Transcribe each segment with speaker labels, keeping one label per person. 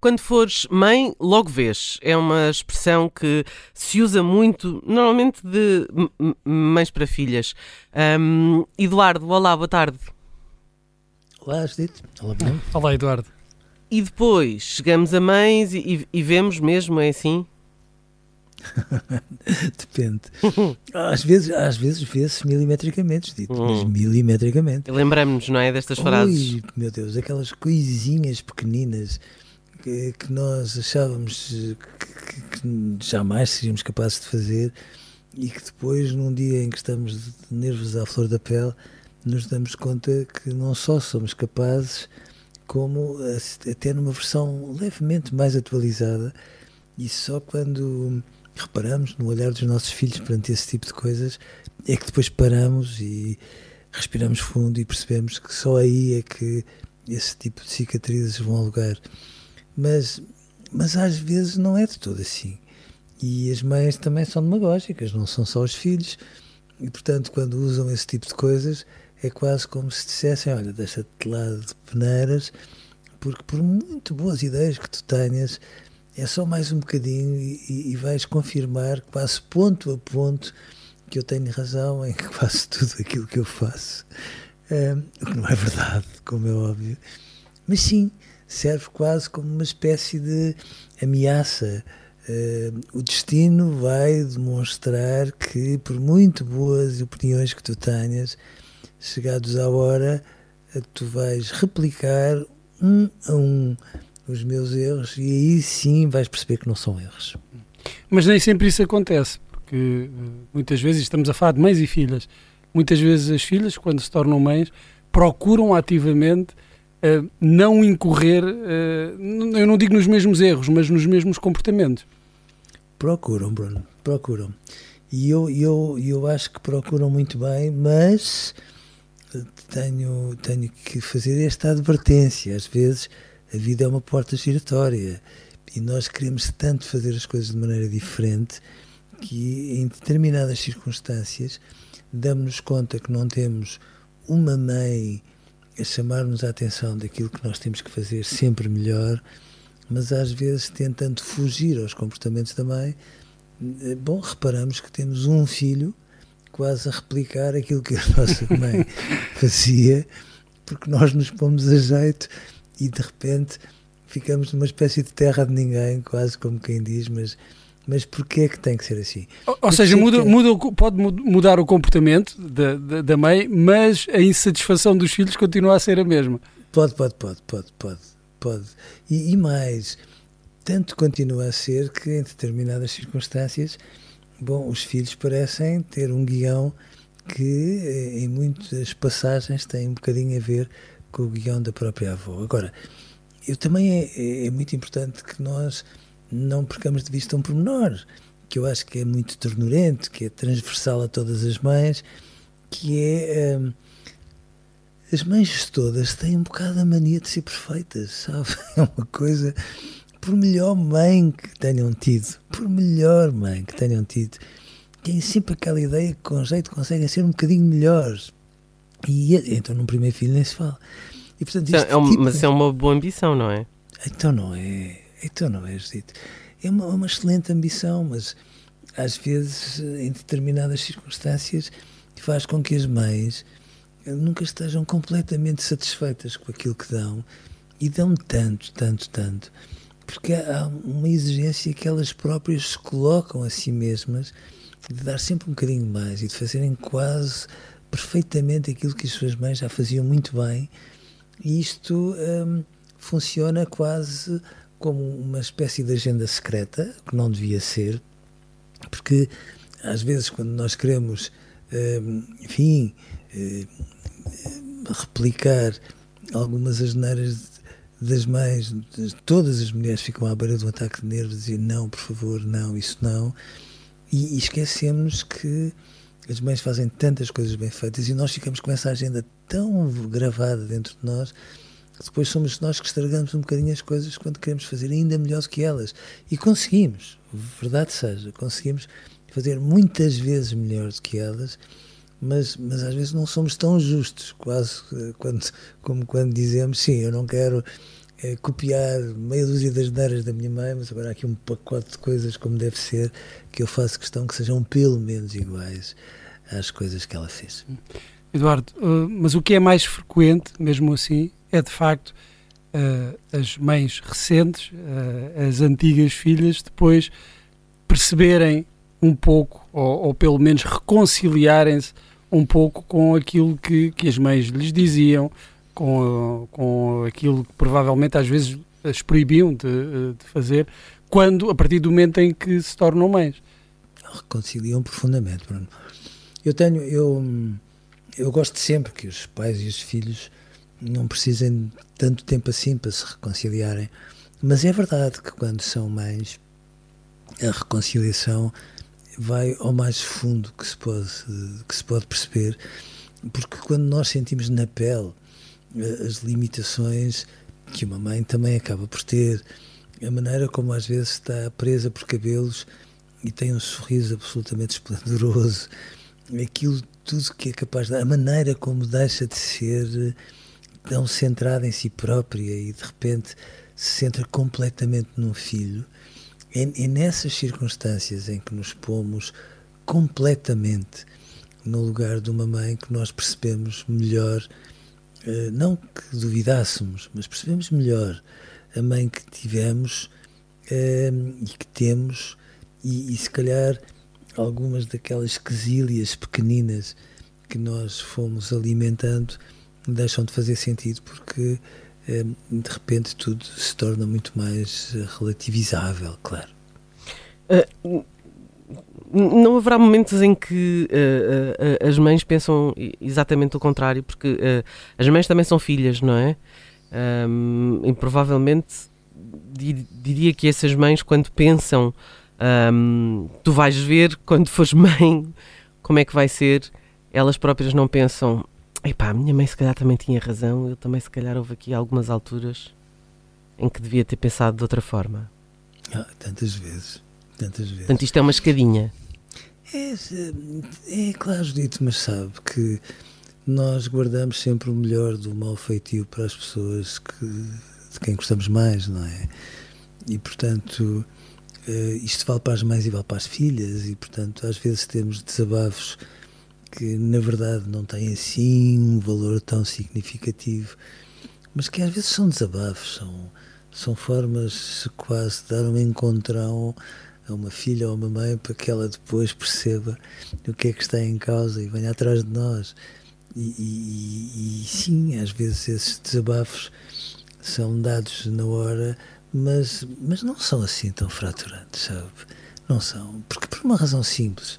Speaker 1: Quando fores mãe, logo vês. É uma expressão que se usa muito, normalmente de mães para filhas. Um, Eduardo, olá, boa tarde.
Speaker 2: Olá, Judite.
Speaker 3: Olá, olá, Eduardo.
Speaker 1: E depois chegamos a mães e, e vemos mesmo, é assim?
Speaker 2: Depende. Às vezes, às vezes vê-se milimetricamente, dito, hum. mas milimetricamente.
Speaker 1: Lembramos-nos, não é, destas frases?
Speaker 2: Ui, meu Deus, aquelas coisinhas pequeninas que, que nós achávamos que, que, jamais seríamos capazes de fazer e que depois, num dia em que estamos nervos à flor da pele, nos damos conta que não só somos capazes, como até numa versão levemente mais atualizada, e só quando reparamos no olhar dos nossos filhos perante esse tipo de coisas é que depois paramos e respiramos fundo e percebemos que só aí é que esse tipo de cicatrizes vão ao lugar mas, mas às vezes não é de todo assim. E as mães também são demagógicas, não são só os filhos. E, portanto, quando usam esse tipo de coisas, é quase como se dissessem: Olha, deixa-te lá de peneiras, porque por muito boas ideias que tu tenhas, é só mais um bocadinho e, e vais confirmar, quase ponto a ponto, que eu tenho razão em quase tudo aquilo que eu faço. o que não é verdade, como é óbvio. Mas sim, serve quase como uma espécie de ameaça. Uh, o destino vai demonstrar que, por muito boas opiniões que tu tenhas, chegados à hora, uh, tu vais replicar um a um os meus erros e aí sim vais perceber que não são erros.
Speaker 3: Mas nem sempre isso acontece, porque uh, muitas vezes estamos a falar de mães e filhas. Muitas vezes as filhas, quando se tornam mães, procuram ativamente uh, não incorrer, uh, eu não digo nos mesmos erros, mas nos mesmos comportamentos.
Speaker 2: Procuram, Bruno, procuram. E eu, eu, eu acho que procuram muito bem, mas tenho, tenho que fazer esta advertência. Às vezes a vida é uma porta giratória e nós queremos tanto fazer as coisas de maneira diferente que em determinadas circunstâncias damos-nos conta que não temos uma mãe a chamar-nos a atenção daquilo que nós temos que fazer sempre melhor, mas às vezes tentando fugir aos comportamentos da mãe, eh, bom, reparamos que temos um filho quase a replicar aquilo que a nossa mãe fazia, porque nós nos pomos a jeito e de repente ficamos numa espécie de terra de ninguém, quase como quem diz, mas mas porquê é que tem que ser assim?
Speaker 3: Ou, ou seja, muda, muda, pode mudar o comportamento da, da, da, mãe, mas a insatisfação dos filhos continua a ser a mesma.
Speaker 2: Pode, pode, pode, pode, pode, pode. E, e mais, tanto continua a ser que em determinadas circunstâncias, bom, os filhos parecem ter um guião que eh, em muitas passagens tem um bocadinho a ver com o guião da própria avó. Agora, eu também é, é, é muito importante que nós não percamos de vista um pormenor, que eu acho que é muito ternurento, que é transversal a todas as mães, que é. Hum, as mães todas têm um bocado a mania de ser perfeitas, sabe? É uma coisa. Por melhor mãe que tenham tido, por melhor mãe que tenham tido, têm sempre aquela ideia que com jeito conseguem ser um bocadinho melhores. E então, num primeiro filho nem se fala.
Speaker 1: E, portanto, é, um, tipo... Mas é uma boa ambição, não é?
Speaker 2: Então não é. Então não é, Judito. É uma, uma excelente ambição, mas às vezes, em determinadas circunstâncias, faz com que as mães nunca estejam completamente satisfeitas com aquilo que dão e dão tanto, tanto, tanto, porque há uma exigência que elas próprias se colocam a si mesmas de dar sempre um bocadinho mais e de fazerem quase perfeitamente aquilo que as suas mães já faziam muito bem, e isto hum, funciona quase como uma espécie de agenda secreta, que não devia ser, porque às vezes quando nós queremos, hum, enfim, hum, replicar algumas asneiras das mães, todas as mulheres ficam à beira de um ataque de nervos e não, por favor, não, isso não. E, e esquecemos que as mães fazem tantas coisas bem feitas e nós ficamos com essa agenda tão gravada dentro de nós depois somos nós que estragamos um bocadinho as coisas quando queremos fazer ainda melhor do que elas. E conseguimos, verdade seja, conseguimos fazer muitas vezes melhor do que elas mas, mas às vezes não somos tão justos, quase quando, como quando dizemos, sim, eu não quero é, copiar meia dúzia das neiras da minha mãe, mas agora há aqui um pacote de coisas como deve ser, que eu faço questão que sejam pelo menos iguais às coisas que ela fez.
Speaker 3: Eduardo, uh, mas o que é mais frequente, mesmo assim, é de facto uh, as mães recentes, uh, as antigas filhas, depois perceberem um pouco, ou, ou pelo menos reconciliarem-se um pouco com aquilo que, que as mães lhes diziam, com, com aquilo que provavelmente às vezes as proibiam de, de fazer, quando, a partir do momento em que se tornam mães.
Speaker 2: Reconciliam profundamente, Bruno. Eu tenho, eu, eu gosto sempre que os pais e os filhos não precisem tanto tempo assim para se reconciliarem, mas é verdade que quando são mães, a reconciliação vai ao mais fundo que se pode, que se pode perceber, porque quando nós sentimos na pele eh, as limitações que uma mãe também acaba por ter, a maneira como às vezes está presa por cabelos e tem um sorriso absolutamente esplendoroso, aquilo tudo que é capaz de. a maneira como deixa de ser tão centrada em si própria e de repente se centra completamente num filho é, é nessas circunstâncias em que nos pomos completamente no lugar de uma mãe que nós percebemos melhor, eh, não que duvidássemos, mas percebemos melhor a mãe que tivemos eh, e que temos, e, e se calhar algumas daquelas quesílias pequeninas que nós fomos alimentando deixam de fazer sentido porque eh, de repente tudo se torna muito mais eh, relativizável, claro. Uh,
Speaker 1: não haverá momentos em que uh, uh, as mães pensam exatamente o contrário, porque as mães também são filhas, não é? Um, e provavelmente diria que essas mães, quando pensam, um, tu vais ver quando fores mãe como é que vai ser, elas próprias não pensam, Epá, a minha mãe se calhar também tinha razão, eu também se calhar houve aqui algumas alturas em que devia ter pensado de outra forma.
Speaker 2: Ah, tantas vezes, tantas vezes.
Speaker 1: Portanto, isto é uma escadinha.
Speaker 2: É, é claro, dito, mas sabe que nós guardamos sempre o melhor do mal feitio para as pessoas que, de quem gostamos mais, não é? E, portanto, eh, isto vale para as mães e vale para as filhas, e, portanto, às vezes temos desabafos que na verdade não têm assim um valor tão significativo, mas que às vezes são desabafos, são, são formas quase de dar um encontrão a uma filha ou a uma mãe para que ela depois perceba o que é que está em causa e venha atrás de nós. E, e, e sim, às vezes esses desabafos são dados na hora, mas, mas não são assim tão fraturantes, sabe? Não são. Porque por uma razão simples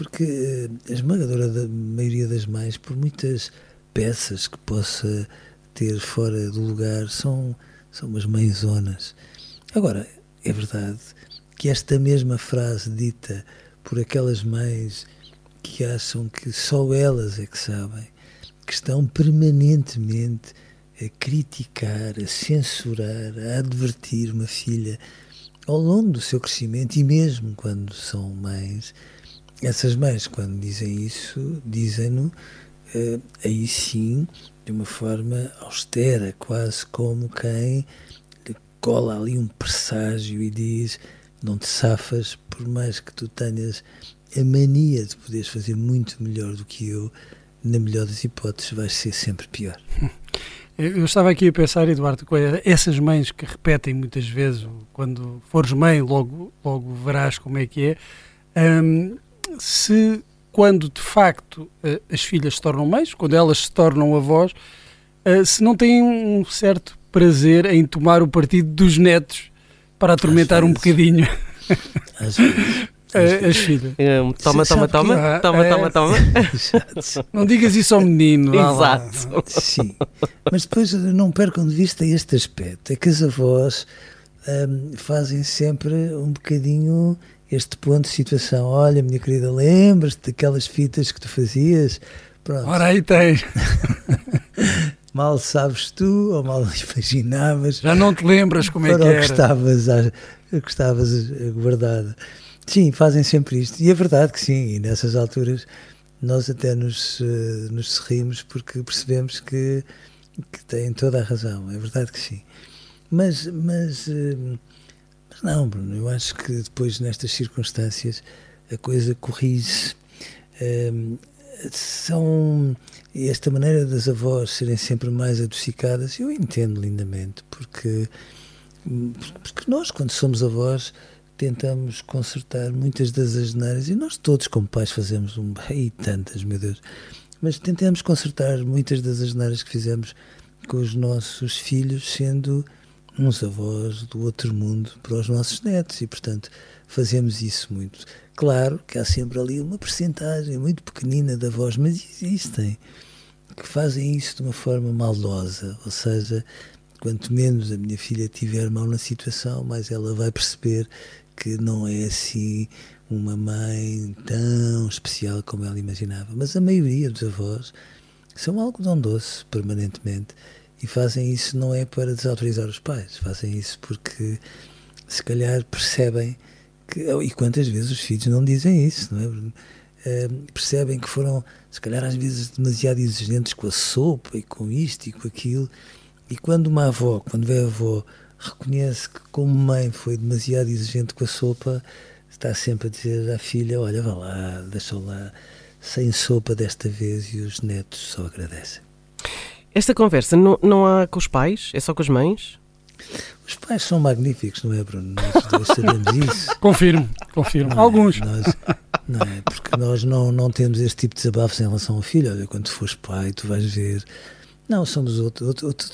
Speaker 2: porque a esmagadora da maioria das mães, por muitas peças que possa ter fora do lugar, são, são umas mãezonas. Agora, é verdade que esta mesma frase dita por aquelas mães que acham que só elas é que sabem, que estão permanentemente a criticar, a censurar, a advertir uma filha ao longo do seu crescimento e mesmo quando são mães, essas mães, quando dizem isso, dizem-no uh, aí sim de uma forma austera, quase como quem cola ali um presságio e diz: Não te safas, por mais que tu tenhas a mania de poderes fazer muito melhor do que eu, na melhor das hipóteses, vais ser sempre pior.
Speaker 3: Eu estava aqui a pensar, Eduardo, com essas mães que repetem muitas vezes, quando fores mãe, logo, logo verás como é que é. Um, se quando de facto uh, as filhas se tornam mães, quando elas se tornam avós, uh, se não têm um certo prazer em tomar o partido dos netos para atormentar um bocadinho
Speaker 2: Às vezes.
Speaker 3: as filhas.
Speaker 1: Hum, Toma, toma, toma, toma, toma, toma.
Speaker 3: Não digas isso ao menino.
Speaker 1: Exato.
Speaker 2: Sim, mas depois não percam de vista este aspecto, é que as avós hum, fazem sempre um bocadinho este ponto de situação. Olha, minha querida, lembras-te daquelas fitas que tu fazias? Pronto,
Speaker 3: Ora aí tens.
Speaker 2: mal sabes tu ou mal imaginavas
Speaker 3: Já não te lembras como é que
Speaker 2: o que
Speaker 3: era.
Speaker 2: estavas, a, que estavas guardada. Sim, fazem sempre isto. E é verdade que sim, e nessas alturas nós até nos, eh, nos rimos porque percebemos que, que têm toda a razão. É verdade que sim. Mas, mas, eh, não, Bruno, eu acho que depois nestas circunstâncias a coisa corrige. Ehm, são esta maneira das avós serem sempre mais adocicadas, eu entendo lindamente, porque, porque nós, quando somos avós, tentamos consertar muitas das asneiras, e nós todos, como pais, fazemos um. e tantas, meu Deus, mas tentamos consertar muitas das asneiras que fizemos com os nossos filhos, sendo uns avós do outro mundo para os nossos netos, e portanto fazemos isso muito. Claro que há sempre ali uma percentagem muito pequenina de avós, mas existem que fazem isso de uma forma maldosa, ou seja, quanto menos a minha filha tiver mão na situação, mais ela vai perceber que não é assim uma mãe tão especial como ela imaginava. Mas a maioria dos avós são algodão doce permanentemente e fazem isso não é para desautorizar os pais, fazem isso porque se calhar percebem que, e quantas vezes os filhos não dizem isso, não é? Uh, percebem que foram, se calhar às vezes, demasiado exigentes com a sopa e com isto e com aquilo. E quando uma avó, quando vê a avó, reconhece que como mãe foi demasiado exigente com a sopa, está sempre a dizer à filha, olha, vá lá, deixa lá, sem sopa desta vez, e os netos só agradecem.
Speaker 1: Esta conversa não, não há com os pais? É só com as mães?
Speaker 2: Os pais são magníficos, não é, Bruno? Nós dois sabemos isso.
Speaker 3: Confirmo, confirmo.
Speaker 2: Não é?
Speaker 3: Alguns.
Speaker 2: Nós, não é? Porque nós não, não temos este tipo de desabafos em relação ao filho. Olha, quando fores pai, tu vais ver. Não, somos outro, outro, outro,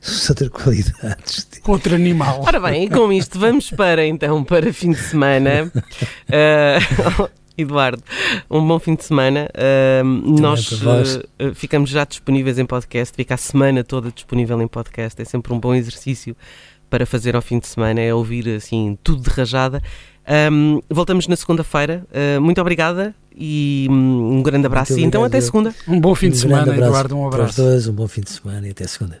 Speaker 2: somos outra qualidades.
Speaker 3: Outro animal.
Speaker 1: Ora bem, e com isto vamos para então para fim de semana. Uh, Eduardo, um bom fim de semana. Uh, nós
Speaker 2: para
Speaker 1: uh, ficamos já disponíveis em podcast, fica a semana toda disponível em podcast. É sempre um bom exercício para fazer ao fim de semana, é ouvir assim tudo de rajada. Um, voltamos na segunda-feira. Uh, muito obrigada e um grande abraço.
Speaker 2: Muito
Speaker 1: e então
Speaker 2: obrigado,
Speaker 1: até segunda.
Speaker 3: Um bom fim de
Speaker 2: Um
Speaker 3: semana,
Speaker 2: grande abraço
Speaker 3: Eduardo. Um
Speaker 2: Para os
Speaker 3: abraço.
Speaker 2: dois, um bom fim de semana e até segunda.